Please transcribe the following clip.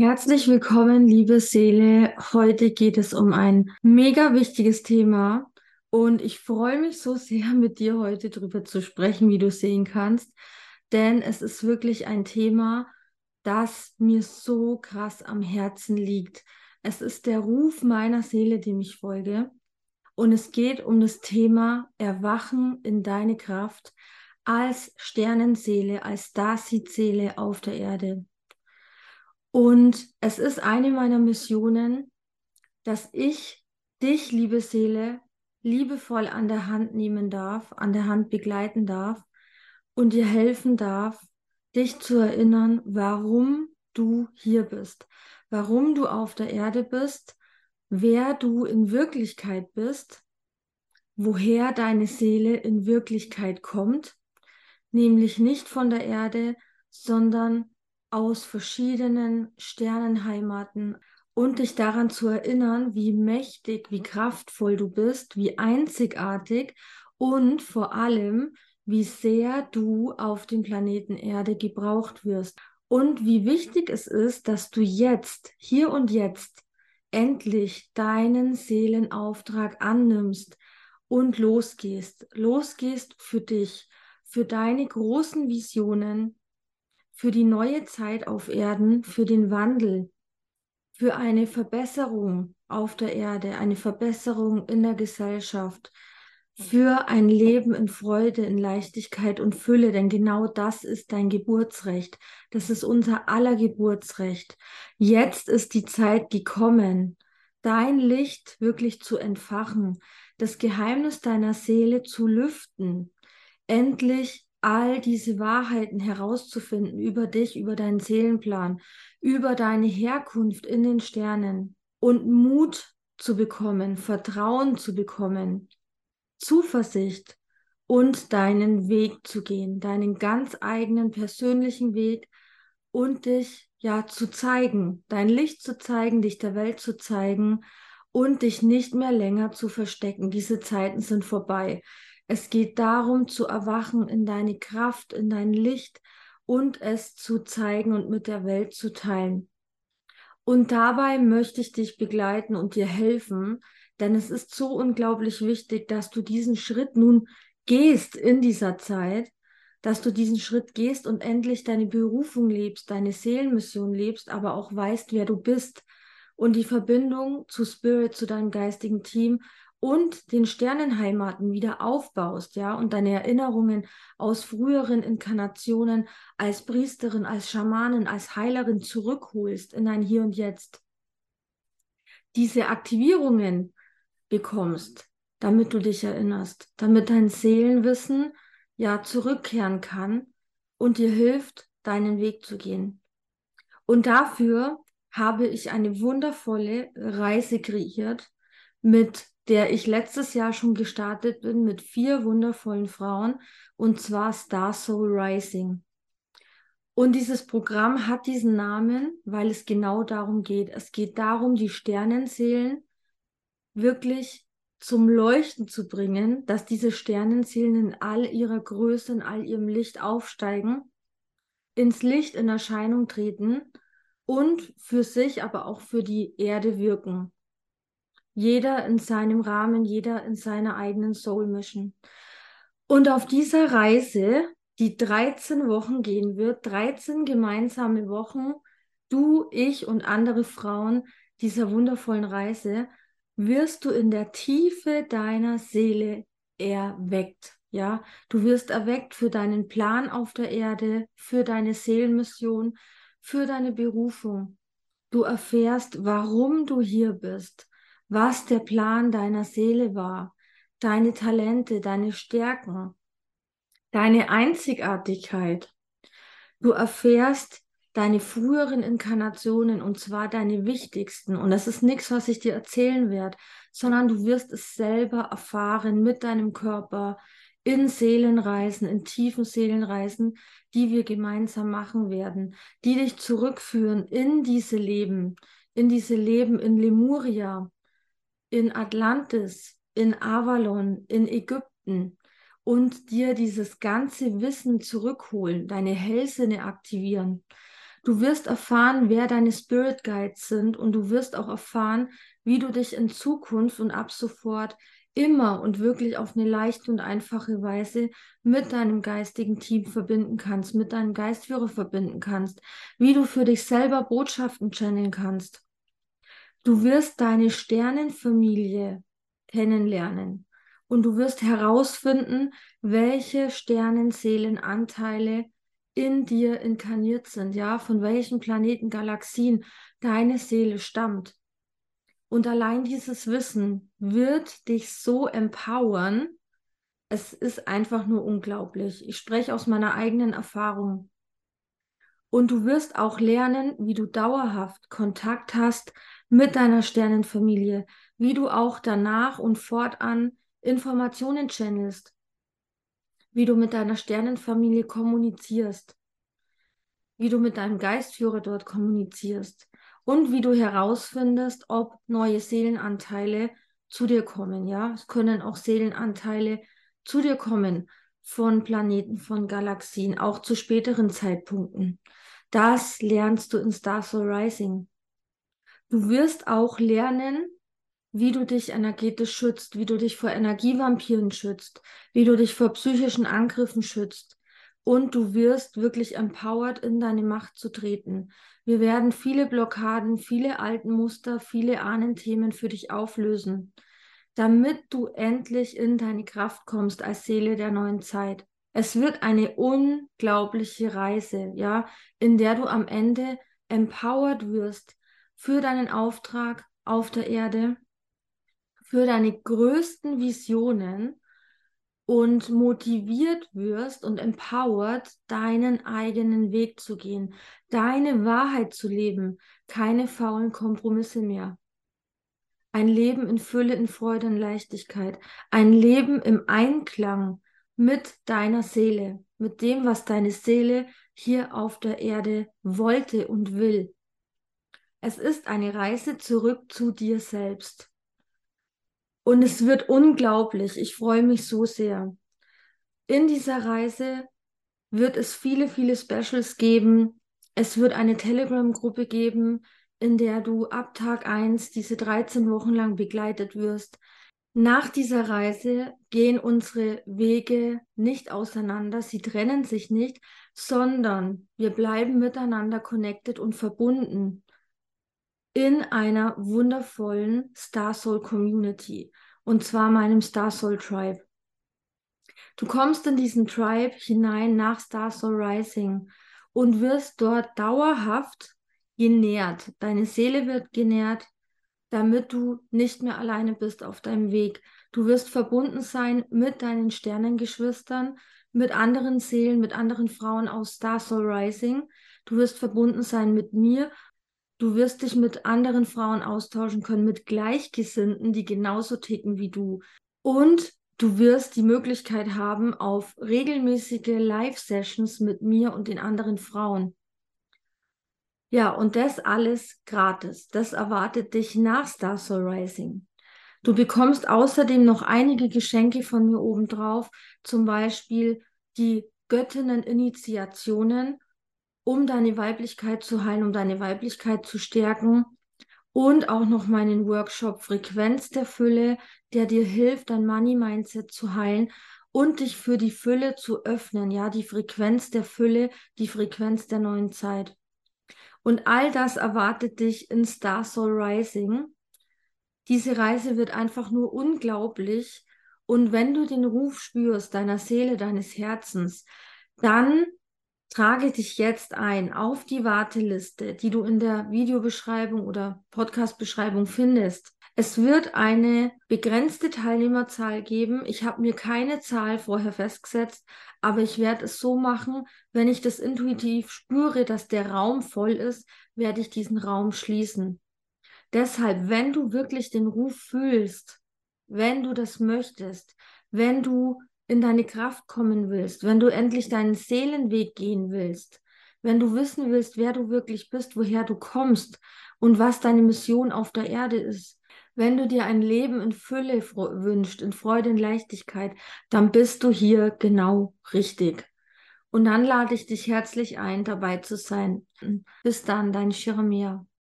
Herzlich willkommen, liebe Seele. Heute geht es um ein mega wichtiges Thema und ich freue mich so sehr, mit dir heute drüber zu sprechen, wie du sehen kannst, denn es ist wirklich ein Thema, das mir so krass am Herzen liegt. Es ist der Ruf meiner Seele, dem ich folge und es geht um das Thema Erwachen in deine Kraft als Sternenseele, als Dasit-Seele auf der Erde. Und es ist eine meiner Missionen, dass ich dich, liebe Seele, liebevoll an der Hand nehmen darf, an der Hand begleiten darf und dir helfen darf, dich zu erinnern, warum du hier bist, warum du auf der Erde bist, wer du in Wirklichkeit bist, woher deine Seele in Wirklichkeit kommt, nämlich nicht von der Erde, sondern aus verschiedenen Sternenheimaten und dich daran zu erinnern, wie mächtig, wie kraftvoll du bist, wie einzigartig und vor allem, wie sehr du auf dem Planeten Erde gebraucht wirst. Und wie wichtig es ist, dass du jetzt, hier und jetzt, endlich deinen Seelenauftrag annimmst und losgehst, losgehst für dich, für deine großen Visionen, für die neue Zeit auf Erden, für den Wandel, für eine Verbesserung auf der Erde, eine Verbesserung in der Gesellschaft, für ein Leben in Freude, in Leichtigkeit und Fülle, denn genau das ist dein Geburtsrecht. Das ist unser aller Geburtsrecht. Jetzt ist die Zeit gekommen, dein Licht wirklich zu entfachen, das Geheimnis deiner Seele zu lüften, endlich all diese Wahrheiten herauszufinden über dich, über deinen Seelenplan, über deine Herkunft in den Sternen und Mut zu bekommen, Vertrauen zu bekommen, Zuversicht und deinen Weg zu gehen, deinen ganz eigenen persönlichen Weg und dich ja zu zeigen, dein Licht zu zeigen, dich der Welt zu zeigen und dich nicht mehr länger zu verstecken. Diese Zeiten sind vorbei. Es geht darum, zu erwachen in deine Kraft, in dein Licht und es zu zeigen und mit der Welt zu teilen. Und dabei möchte ich dich begleiten und dir helfen, denn es ist so unglaublich wichtig, dass du diesen Schritt nun gehst in dieser Zeit, dass du diesen Schritt gehst und endlich deine Berufung lebst, deine Seelenmission lebst, aber auch weißt, wer du bist und die Verbindung zu Spirit, zu deinem geistigen Team und den Sternenheimaten wieder aufbaust, ja, und deine Erinnerungen aus früheren Inkarnationen als Priesterin, als Schamanin, als Heilerin zurückholst in dein Hier und Jetzt. Diese Aktivierungen bekommst, damit du dich erinnerst, damit dein Seelenwissen ja zurückkehren kann und dir hilft, deinen Weg zu gehen. Und dafür habe ich eine wundervolle Reise kreiert mit der ich letztes Jahr schon gestartet bin mit vier wundervollen Frauen und zwar Star Soul Rising. Und dieses Programm hat diesen Namen, weil es genau darum geht. Es geht darum, die Sternenseelen wirklich zum Leuchten zu bringen, dass diese Sternenseelen in all ihrer Größe, in all ihrem Licht aufsteigen, ins Licht in Erscheinung treten und für sich, aber auch für die Erde wirken. Jeder in seinem Rahmen, jeder in seiner eigenen Soul Mission. Und auf dieser Reise, die 13 Wochen gehen wird, 13 gemeinsame Wochen, du, ich und andere Frauen dieser wundervollen Reise, wirst du in der Tiefe deiner Seele erweckt. Ja, du wirst erweckt für deinen Plan auf der Erde, für deine Seelenmission, für deine Berufung. Du erfährst, warum du hier bist was der Plan deiner Seele war, deine Talente, deine Stärken, deine Einzigartigkeit. Du erfährst deine früheren Inkarnationen und zwar deine wichtigsten. Und das ist nichts, was ich dir erzählen werde, sondern du wirst es selber erfahren mit deinem Körper in Seelenreisen, in tiefen Seelenreisen, die wir gemeinsam machen werden, die dich zurückführen in diese Leben, in diese Leben in Lemuria, in Atlantis, in Avalon, in Ägypten und dir dieses ganze Wissen zurückholen, deine Hellsinne aktivieren, Du wirst erfahren, wer deine Spirit Guides sind und du wirst auch erfahren, wie du dich in Zukunft und ab sofort immer und wirklich auf eine leichte und einfache Weise mit deinem geistigen Team verbinden kannst, mit deinem Geistführer verbinden kannst, wie du für dich selber Botschaften channeln kannst. Du wirst deine Sternenfamilie kennenlernen und du wirst herausfinden, welche Sternenseelenanteile in dir inkarniert sind, ja, von welchen Planeten, Galaxien deine Seele stammt. Und allein dieses Wissen wird dich so empowern. Es ist einfach nur unglaublich. Ich spreche aus meiner eigenen Erfahrung. Und du wirst auch lernen, wie du dauerhaft Kontakt hast mit deiner Sternenfamilie, wie du auch danach und fortan Informationen channelst, wie du mit deiner Sternenfamilie kommunizierst, wie du mit deinem Geistführer dort kommunizierst und wie du herausfindest, ob neue Seelenanteile zu dir kommen. Ja, es können auch Seelenanteile zu dir kommen von Planeten, von Galaxien, auch zu späteren Zeitpunkten. Das lernst du in Star Soul Rising. Du wirst auch lernen, wie du dich energetisch schützt, wie du dich vor Energievampiren schützt, wie du dich vor psychischen Angriffen schützt. Und du wirst wirklich empowered in deine Macht zu treten. Wir werden viele Blockaden, viele alten Muster, viele Ahnenthemen für dich auflösen, damit du endlich in deine Kraft kommst als Seele der neuen Zeit. Es wird eine unglaubliche Reise, ja, in der du am Ende empowered wirst für deinen Auftrag auf der Erde für deine größten Visionen und motiviert wirst und empowered, deinen eigenen Weg zu gehen, deine Wahrheit zu leben, keine faulen Kompromisse mehr. Ein Leben in Fülle, in Freude und Leichtigkeit, ein Leben im Einklang mit deiner Seele, mit dem, was deine Seele hier auf der Erde wollte und will. Es ist eine Reise zurück zu dir selbst. Und es wird unglaublich. Ich freue mich so sehr. In dieser Reise wird es viele, viele Specials geben. Es wird eine Telegram-Gruppe geben, in der du ab Tag 1 diese 13 Wochen lang begleitet wirst. Nach dieser Reise gehen unsere Wege nicht auseinander, sie trennen sich nicht, sondern wir bleiben miteinander connected und verbunden in einer wundervollen Star Soul Community und zwar meinem Star Soul Tribe. Du kommst in diesen Tribe hinein nach Star Soul Rising und wirst dort dauerhaft genährt. Deine Seele wird genährt, damit du nicht mehr alleine bist auf deinem Weg. Du wirst verbunden sein mit deinen Sternengeschwistern, mit anderen Seelen, mit anderen Frauen aus Star Soul Rising. Du wirst verbunden sein mit mir Du wirst dich mit anderen Frauen austauschen können, mit Gleichgesinnten, die genauso ticken wie du. Und du wirst die Möglichkeit haben auf regelmäßige Live-Sessions mit mir und den anderen Frauen. Ja, und das alles gratis. Das erwartet dich nach Star Soul Rising. Du bekommst außerdem noch einige Geschenke von mir obendrauf, zum Beispiel die Göttinnen-Initiationen um deine Weiblichkeit zu heilen, um deine Weiblichkeit zu stärken. Und auch noch meinen Workshop Frequenz der Fülle, der dir hilft, dein Money-Mindset zu heilen und dich für die Fülle zu öffnen. Ja, die Frequenz der Fülle, die Frequenz der neuen Zeit. Und all das erwartet dich in Star Soul Rising. Diese Reise wird einfach nur unglaublich. Und wenn du den Ruf spürst, deiner Seele, deines Herzens, dann Trage dich jetzt ein auf die Warteliste, die du in der Videobeschreibung oder Podcastbeschreibung findest. Es wird eine begrenzte Teilnehmerzahl geben. Ich habe mir keine Zahl vorher festgesetzt, aber ich werde es so machen, wenn ich das intuitiv spüre, dass der Raum voll ist, werde ich diesen Raum schließen. Deshalb, wenn du wirklich den Ruf fühlst, wenn du das möchtest, wenn du in deine Kraft kommen willst, wenn du endlich deinen Seelenweg gehen willst, wenn du wissen willst, wer du wirklich bist, woher du kommst und was deine Mission auf der Erde ist, wenn du dir ein Leben in Fülle wünschst, in Freude und Leichtigkeit, dann bist du hier genau richtig. Und dann lade ich dich herzlich ein, dabei zu sein. Bis dann, dein Shirmia.